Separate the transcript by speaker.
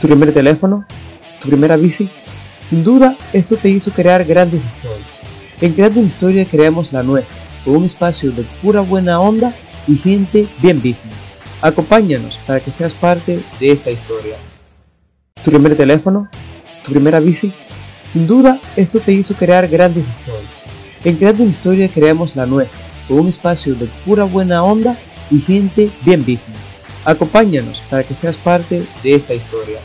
Speaker 1: ¿Tu primer teléfono? ¿Tu primera bici? Sin duda, esto te hizo crear grandes historias. En Creando una Historia creamos la nuestra, con un espacio de pura buena onda y gente bien business. Acompáñanos para que seas parte de esta historia. ¿Tu primer teléfono? ¿Tu primera bici? Sin duda, esto te hizo crear grandes historias. En Creando una Historia creamos la nuestra, con un espacio de pura buena onda y gente bien business. Acompáñanos para que seas parte de esta historia.